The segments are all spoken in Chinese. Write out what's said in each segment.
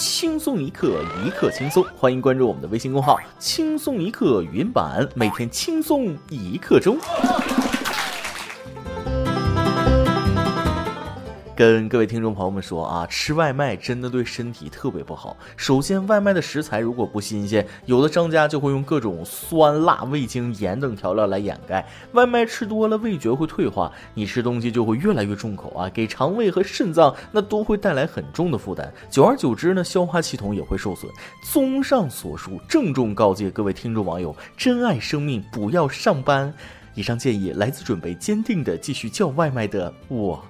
轻松一刻，一刻轻松。欢迎关注我们的微信公号“轻松一刻语音版”，每天轻松一刻钟。跟各位听众朋友们说啊，吃外卖真的对身体特别不好。首先，外卖的食材如果不新鲜，有的商家就会用各种酸辣、味精、盐等调料来掩盖。外卖吃多了，味觉会退化，你吃东西就会越来越重口啊，给肠胃和肾脏那都会带来很重的负担。久而久之呢，消化系统也会受损。综上所述，郑重告诫各位听众网友：珍爱生命，不要上班。以上建议来自准备坚定的继续叫外卖的我。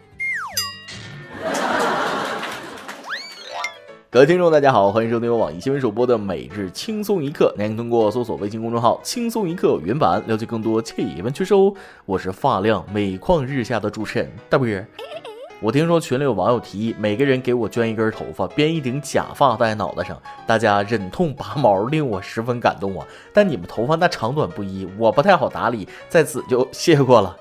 各位听众，大家好，欢迎收听由网易新闻首播的每日轻松一刻。您通过搜索微信公众号“轻松一刻”原版了解更多气温趋势哦。我是发量每况日下的主持人大波儿。我听说群里有网友提议，每个人给我捐一根头发，编一顶假发戴在脑袋上，大家忍痛拔毛，令我十分感动啊。但你们头发那长短不一，我不太好打理，在此就谢过了。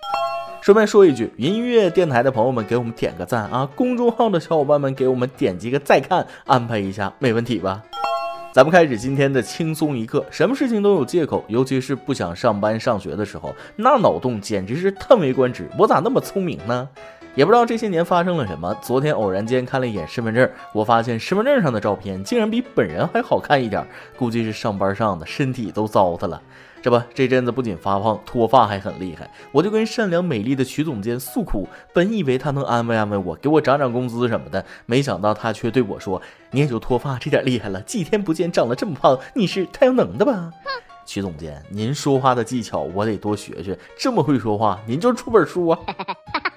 顺便说一句，音乐电台的朋友们给我们点个赞啊！公众号的小伙伴们给我们点击个再看，安排一下，没问题吧？咱们开始今天的轻松一刻。什么事情都有借口，尤其是不想上班上学的时候，那脑洞简直是叹为观止。我咋那么聪明呢？也不知道这些年发生了什么。昨天偶然间看了一眼身份证，我发现身份证上的照片竟然比本人还好看一点，估计是上班上的，身体都糟蹋了。这不，这阵子不仅发胖，脱发还很厉害。我就跟善良美丽的曲总监诉苦，本以为他能安慰安慰我，给我涨涨工资什么的，没想到他却对我说：“你也就脱发这点厉害了，几天不见长了这么胖，你是太阳能的吧？”曲总监，您说话的技巧我得多学学，这么会说话，您就出本书啊。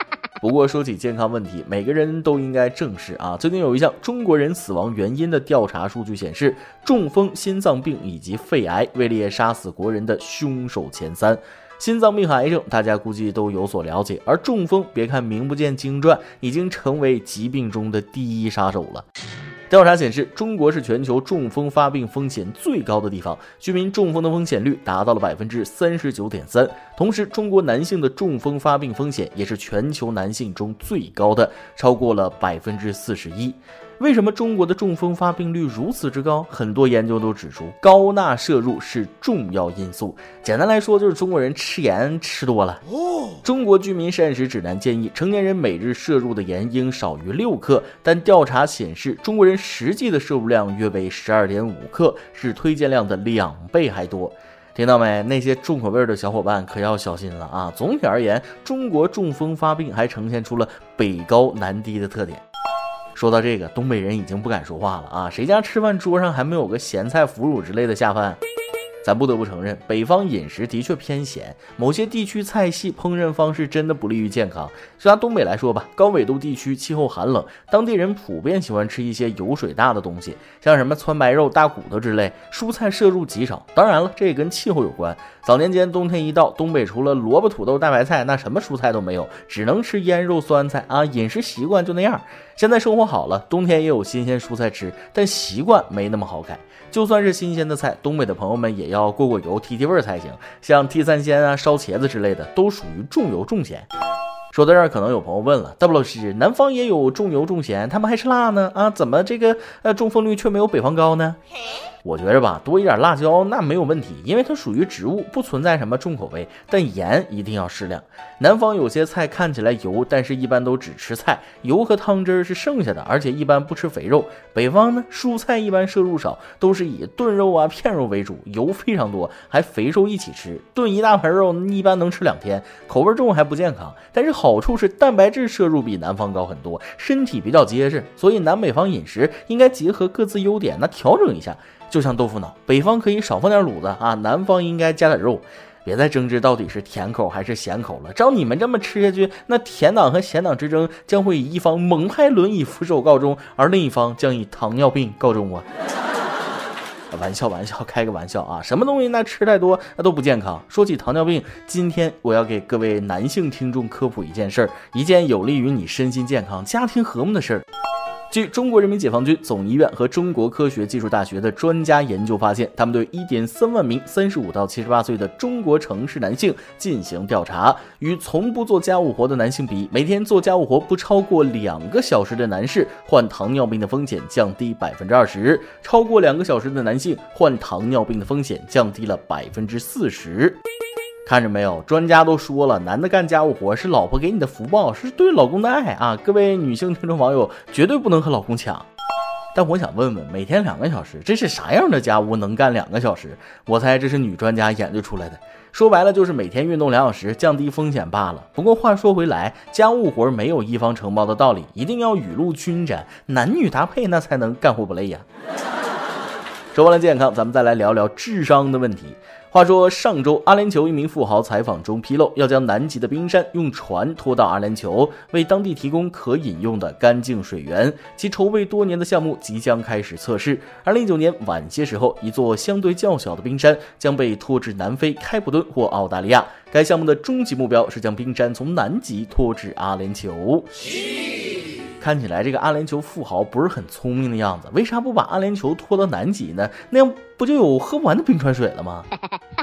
不过说起健康问题，每个人都应该正视啊。最近有一项中国人死亡原因的调查数据显示，中风、心脏病以及肺癌位列杀死国人的凶手前三。心脏病和癌症大家估计都有所了解，而中风，别看名不见经传，已经成为疾病中的第一杀手了。调查显示，中国是全球中风发病风险最高的地方，居民中风的风险率达到了百分之三十九点三。同时，中国男性的中风发病风险也是全球男性中最高的，超过了百分之四十一。为什么中国的中风发病率如此之高？很多研究都指出，高钠摄入是重要因素。简单来说，就是中国人吃盐吃多了。哦中国居民膳食指南建议，成年人每日摄入的盐应少于六克，但调查显示，中国人实际的摄入量约为十二点五克，是推荐量的两倍还多。听到没？那些重口味的小伙伴可要小心了啊！总体而言，中国中风发病还呈现出了北高南低的特点。说到这个，东北人已经不敢说话了啊！谁家吃饭桌上还没有个咸菜腐乳之类的下饭？咱不得不承认，北方饮食的确偏咸，某些地区菜系烹饪方式真的不利于健康。就拿东北来说吧，高纬度地区气候寒冷，当地人普遍喜欢吃一些油水大的东西，像什么川白肉、大骨头之类，蔬菜摄入极少。当然了，这也跟气候有关。早年间冬天一到，东北除了萝卜、土豆、大白菜，那什么蔬菜都没有，只能吃腌肉、酸菜啊，饮食习惯就那样。现在生活好了，冬天也有新鲜蔬菜吃，但习惯没那么好改。就算是新鲜的菜，东北的朋友们也要过过油、提提味儿才行。像地三鲜啊、烧茄子之类的，都属于重油重咸。说到这儿，可能有朋友问了：大不老师，南方也有重油重咸，他们还吃辣呢？啊，怎么这个呃中风率却没有北方高呢？嘿我觉着吧，多一点辣椒那没有问题，因为它属于植物，不存在什么重口味。但盐一定要适量。南方有些菜看起来油，但是一般都只吃菜，油和汤汁是剩下的，而且一般不吃肥肉。北方呢，蔬菜一般摄入少，都是以炖肉啊、片肉为主，油非常多，还肥瘦一起吃。炖一大盆肉，一般能吃两天，口味重还不健康。但是好处是蛋白质摄入比南方高很多，身体比较结实。所以南北方饮食应该结合各自优点，那调整一下。就像豆腐脑，北方可以少放点卤子啊，南方应该加点肉。别再争执到底是甜口还是咸口了。照你们这么吃下去，那甜党和咸党之争将会以一方猛拍轮椅扶手告终，而另一方将以糖尿病告终啊！玩笑玩笑，开个玩笑啊！什么东西那吃太多那都不健康。说起糖尿病，今天我要给各位男性听众科普一件事儿，一件有利于你身心健康、家庭和睦的事儿。据中国人民解放军总医院和中国科学技术大学的专家研究发现，他们对一点三万名三十五到七十八岁的中国城市男性进行调查，与从不做家务活的男性比，每天做家务活不超过两个小时的男士患糖尿病的风险降低百分之二十，超过两个小时的男性患糖尿病的风险降低了百分之四十。看着没有，专家都说了，男的干家务活是老婆给你的福报，是对老公的爱啊！各位女性听众网友绝对不能和老公抢。但我想问问，每天两个小时，这是啥样的家务能干两个小时？我猜这是女专家研究出来的。说白了就是每天运动两小时，降低风险罢了。不过话说回来，家务活没有一方承包的道理，一定要雨露均沾，男女搭配，那才能干活不累呀。说完了健康，咱们再来聊聊智商的问题。话说上周，阿联酋一名富豪采访中披露，要将南极的冰山用船拖到阿联酋，为当地提供可饮用的干净水源。其筹备多年的项目即将开始测试。二零一九年晚些时候，一座相对较小的冰山将被拖至南非开普敦或澳大利亚。该项目的终极目标是将冰山从南极拖至阿联酋。看起来这个阿联酋富豪不是很聪明的样子，为啥不把阿联酋拖到南极呢？那样不就有喝不完的冰川水了吗？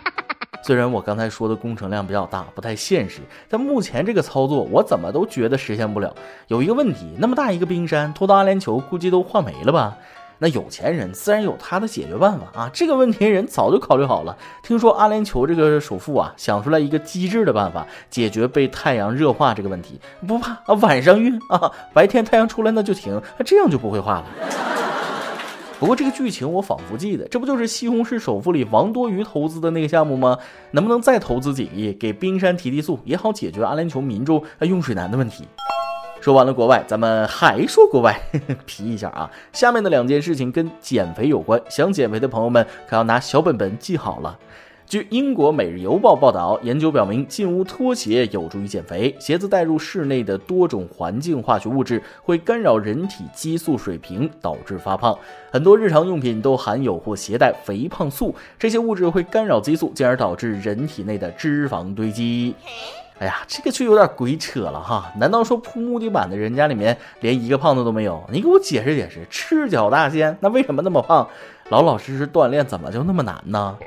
虽然我刚才说的工程量比较大，不太现实，但目前这个操作我怎么都觉得实现不了。有一个问题，那么大一个冰山拖到阿联酋，估计都化没了吧？那有钱人自然有他的解决办法啊！这个问题人早就考虑好了。听说阿联酋这个首富啊，想出来一个机智的办法，解决被太阳热化这个问题。不怕啊，晚上运啊，白天太阳出来那就停，那这样就不会化了。不过这个剧情我仿佛记得，这不就是《西红柿首富》里王多鱼投资的那个项目吗？能不能再投资几亿，给冰山提提速，也好解决阿联酋民众用水难的问题？说完了国外，咱们还说国外，皮一下啊！下面的两件事情跟减肥有关，想减肥的朋友们可要拿小本本记好了。据英国《每日邮报》报道，研究表明，进屋脱鞋有助于减肥。鞋子带入室内的多种环境化学物质会干扰人体激素水平，导致发胖。很多日常用品都含有或携带肥胖素，这些物质会干扰激素，进而导致人体内的脂肪堆积。哎呀，这个就有点鬼扯了哈！难道说铺木地板的人家里面连一个胖子都没有？你给我解释解释，赤脚大仙那为什么那么胖？老老实实锻炼怎么就那么难呢？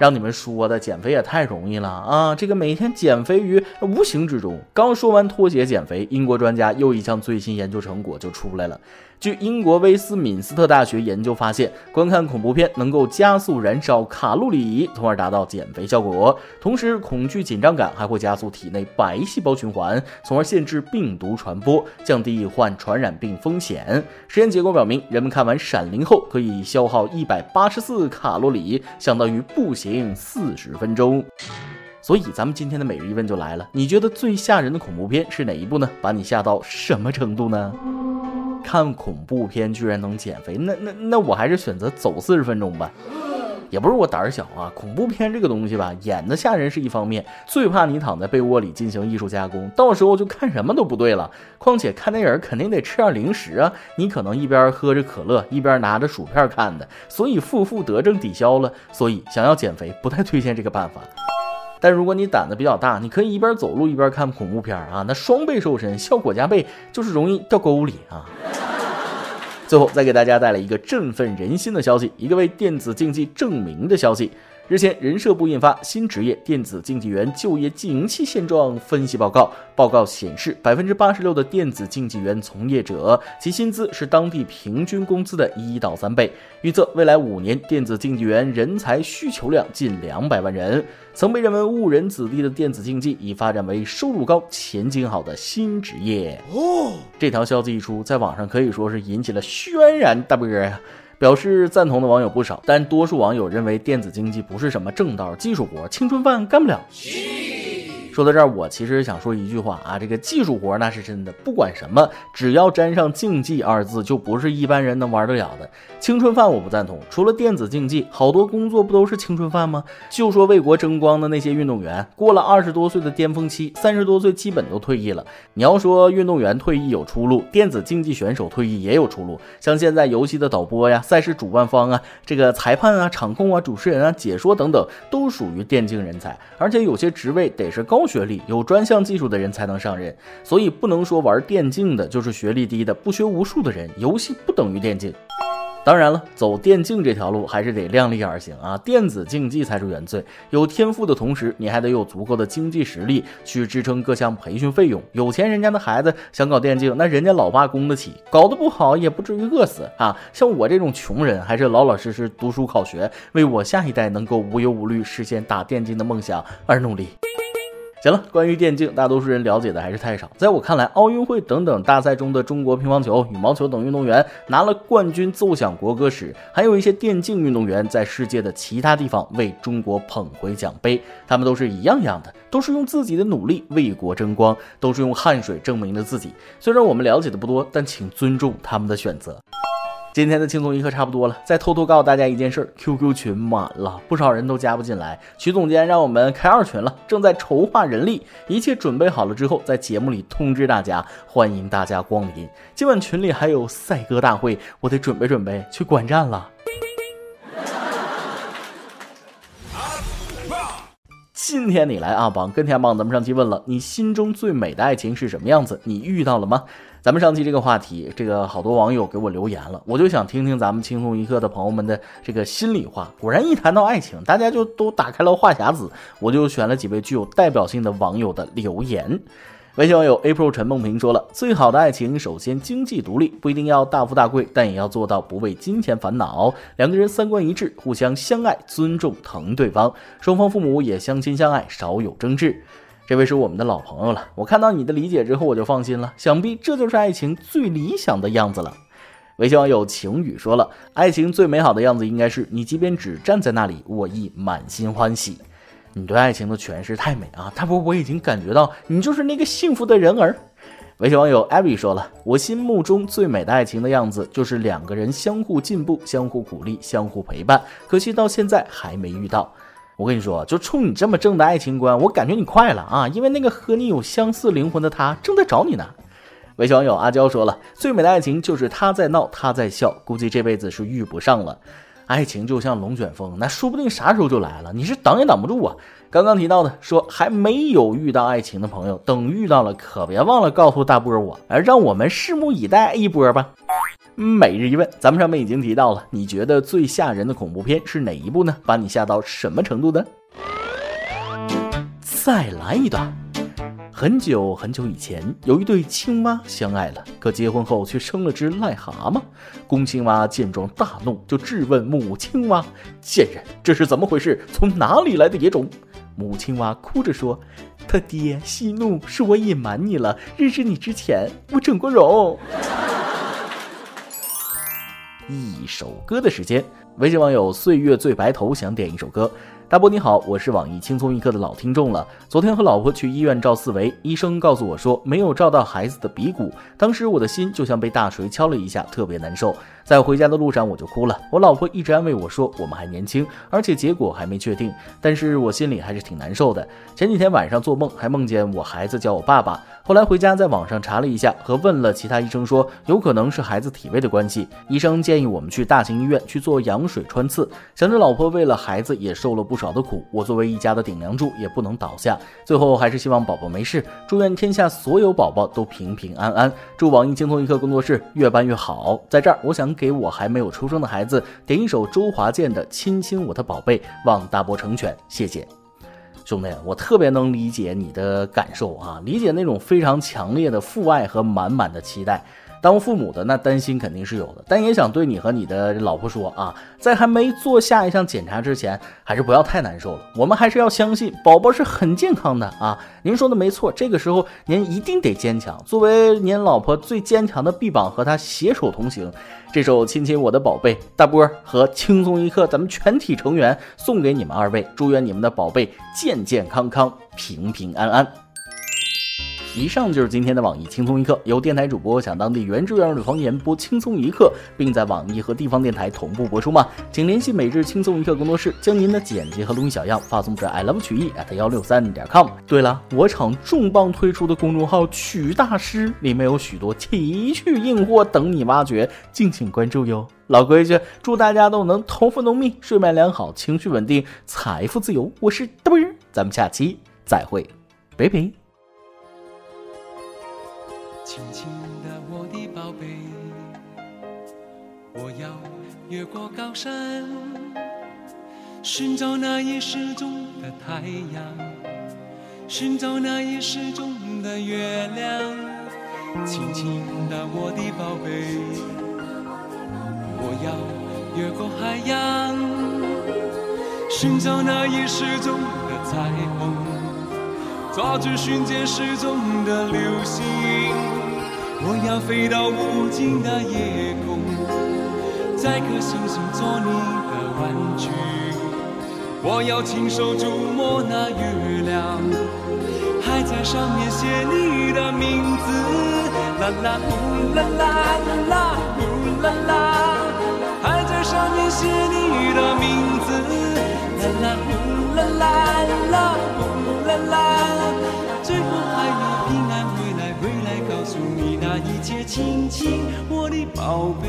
让你们说的减肥也太容易了啊！这个每天减肥于无形之中。刚说完拖鞋减肥，英国专家又一项最新研究成果就出来了。据英国威斯敏斯特大学研究发现，观看恐怖片能够加速燃烧卡路里，从而达到减肥效果。同时，恐惧紧张感还会加速体内白细胞循环，从而限制病毒传播，降低患传染病风险。实验结果表明，人们看完《闪灵》后可以消耗一百八十四卡路里，相当于步行四十分钟。所以，咱们今天的每日一问就来了：你觉得最吓人的恐怖片是哪一部呢？把你吓到什么程度呢？看恐怖片居然能减肥，那那那我还是选择走四十分钟吧。也不是我胆儿小啊，恐怖片这个东西吧，演的吓人是一方面，最怕你躺在被窝里进行艺术加工，到时候就看什么都不对了。况且看电影肯定得吃点零食啊，你可能一边喝着可乐，一边拿着薯片看的，所以负负得正抵消了。所以想要减肥，不太推荐这个办法。但如果你胆子比较大，你可以一边走路一边看恐怖片啊，那双倍瘦身，效果加倍，就是容易掉沟里啊。最后再给大家带来一个振奋人心的消息，一个为电子竞技证明的消息。日前，人社部印发《新职业电子竞技员就业经营期现状分析报告》。报告显示，百分之八十六的电子竞技员从业者，其薪资是当地平均工资的一到三倍。预测未来五年，电子竞技员人才需求量近两百万人。曾被认为误人子弟的电子竞技，已发展为收入高、前景好的新职业。哦，这条消息一出，在网上可以说是引起了轩然大波呀。表示赞同的网友不少，但多数网友认为电子竞技不是什么正道技术活，青春饭干不了。说到这儿，我其实想说一句话啊，这个技术活那是真的，不管什么，只要沾上竞技二字，就不是一般人能玩得了的。青春饭我不赞同，除了电子竞技，好多工作不都是青春饭吗？就说为国争光的那些运动员，过了二十多岁的巅峰期，三十多岁基本都退役了。你要说运动员退役有出路，电子竞技选手退役也有出路。像现在游戏的导播呀、赛事主办方啊、这个裁判啊、场控啊、主持人啊、解说等等，都属于电竞人才，而且有些职位得是高。学历、有专项技术的人才能上任，所以不能说玩电竞的就是学历低的、不学无术的人。游戏不等于电竞。当然了，走电竞这条路还是得量力而行啊！电子竞技才是原罪。有天赋的同时，你还得有足够的经济实力去支撑各项培训费用。有钱人家的孩子想搞电竞，那人家老爸供得起，搞得不好也不至于饿死啊！像我这种穷人，还是老老实实读书考学，为我下一代能够无忧无虑实现打电竞的梦想而努力。行了，关于电竞，大多数人了解的还是太少。在我看来，奥运会等等大赛中的中国乒乓球、羽毛球等运动员拿了冠军奏响国歌时，还有一些电竞运动员在世界的其他地方为中国捧回奖杯。他们都是一样样的，都是用自己的努力为国争光，都是用汗水证明了自己。虽然我们了解的不多，但请尊重他们的选择。今天的轻松一刻差不多了，再偷偷告诉大家一件事：QQ 群满了，不少人都加不进来。徐总监让我们开二群了，正在筹划人力，一切准备好了之后，在节目里通知大家，欢迎大家光临。今晚群里还有赛歌大会，我得准备准备去观战了。今天你来啊榜跟天榜，咱们上期问了，你心中最美的爱情是什么样子？你遇到了吗？咱们上期这个话题，这个好多网友给我留言了，我就想听听咱们轻松一刻的朋友们的这个心里话。果然，一谈到爱情，大家就都打开了话匣子。我就选了几位具有代表性的网友的留言。微信网友 April 陈梦平说了：“最好的爱情，首先经济独立，不一定要大富大贵，但也要做到不为金钱烦恼。两个人三观一致，互相相爱、尊重、疼对方，双方父母也相亲相爱，少有争执。”这位是我们的老朋友了，我看到你的理解之后，我就放心了。想必这就是爱情最理想的样子了。微信网友晴雨说了，爱情最美好的样子应该是你即便只站在那里，我亦满心欢喜。你对爱情的诠释太美啊！大波，我已经感觉到你就是那个幸福的人儿。微信网友艾比说了，我心目中最美的爱情的样子就是两个人相互进步、相互鼓励、相互陪伴。可惜到现在还没遇到。我跟你说，就冲你这么正的爱情观，我感觉你快了啊！因为那个和你有相似灵魂的他正在找你呢。微信网友阿娇说了，最美的爱情就是他在闹，他在笑，估计这辈子是遇不上了。爱情就像龙卷风，那说不定啥时候就来了，你是挡也挡不住啊。刚刚提到的说还没有遇到爱情的朋友，等遇到了可别忘了告诉大波我，而让我们拭目以待一波吧。每日一问，咱们上面已经提到了，你觉得最吓人的恐怖片是哪一部呢？把你吓到什么程度呢？再来一段。很久很久以前，有一对青蛙相爱了，可结婚后却生了只癞蛤蟆。公青蛙见状大怒，就质问母青蛙：“贱人，这是怎么回事？从哪里来的野种？”母青蛙哭着说：“他爹息怒，是我隐瞒你了。认识你之前，我整过容。”一首歌的时间，微信网友岁月最白头想点一首歌。大波你好，我是网易轻松一刻的老听众了。昨天和老婆去医院照四维，医生告诉我说没有照到孩子的鼻骨，当时我的心就像被大锤敲了一下，特别难受。在回家的路上我就哭了，我老婆一直安慰我说我们还年轻，而且结果还没确定，但是我心里还是挺难受的。前几天晚上做梦还梦见我孩子叫我爸爸，后来回家在网上查了一下，和问了其他医生说有可能是孩子体位的关系，医生建议我们去大型医院去做羊水穿刺。想着老婆为了孩子也受了不。少的苦，我作为一家的顶梁柱也不能倒下。最后还是希望宝宝没事，祝愿天下所有宝宝都平平安安。祝网易轻松一刻工作室越办越好。在这儿，我想给我还没有出生的孩子点一首周华健的《亲亲我的宝贝》，望大伯成全。谢谢，兄弟，我特别能理解你的感受啊，理解那种非常强烈的父爱和满满的期待。当父母的那担心肯定是有的，但也想对你和你的老婆说啊，在还没做下一项检查之前，还是不要太难受了。我们还是要相信宝宝是很健康的啊。您说的没错，这个时候您一定得坚强，作为您老婆最坚强的臂膀，和她携手同行。这首《亲亲我的宝贝》，大波和轻松一刻，咱们全体成员送给你们二位，祝愿你们的宝贝健健康康、平平安安。以上就是今天的网易轻松一刻，由电台主播讲当地原汁原味的方言播轻松一刻，并在网易和地方电台同步播出吗？请联系每日轻松一刻工作室，将您的简介和录音小样发送至 i love 曲艺 at 幺六三点 com。对了，我厂重磅推出的公众号曲大师，里面有许多奇趣硬货等你挖掘，敬请关注哟。老规矩，祝大家都能头发浓密，睡眠良好，情绪稳定，财富自由。我是嘚儿，咱们下期再会。拜拜。轻轻的，我的宝贝，我要越过高山，寻找那已失踪的太阳，寻找那已失踪的月亮。轻轻的，我的宝贝，我要越过海洋，寻找那已失踪的彩虹，抓住瞬间失踪的流星。我要飞到无尽的夜空，摘颗星星做你的玩具。我要亲手触摸那月亮，还在上面写你的名字。啦啦呼啦啦啦呼啦啦，还在上面写你的名字。啦啦呼啦啦啦呼啦啦，把一切，亲亲我的宝贝。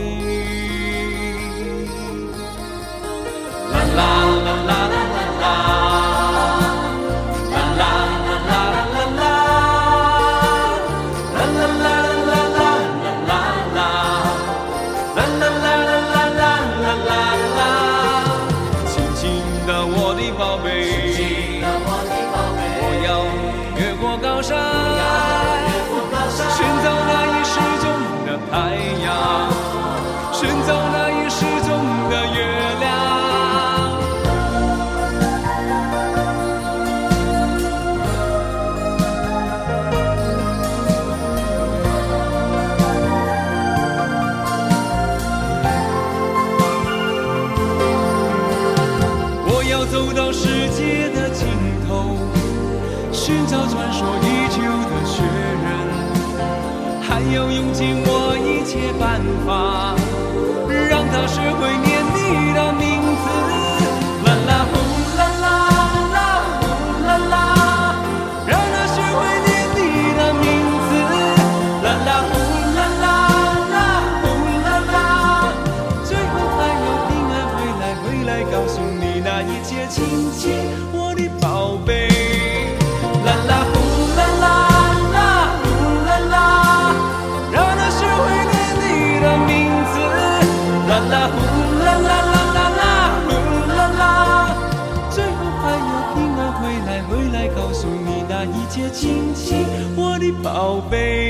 salvation.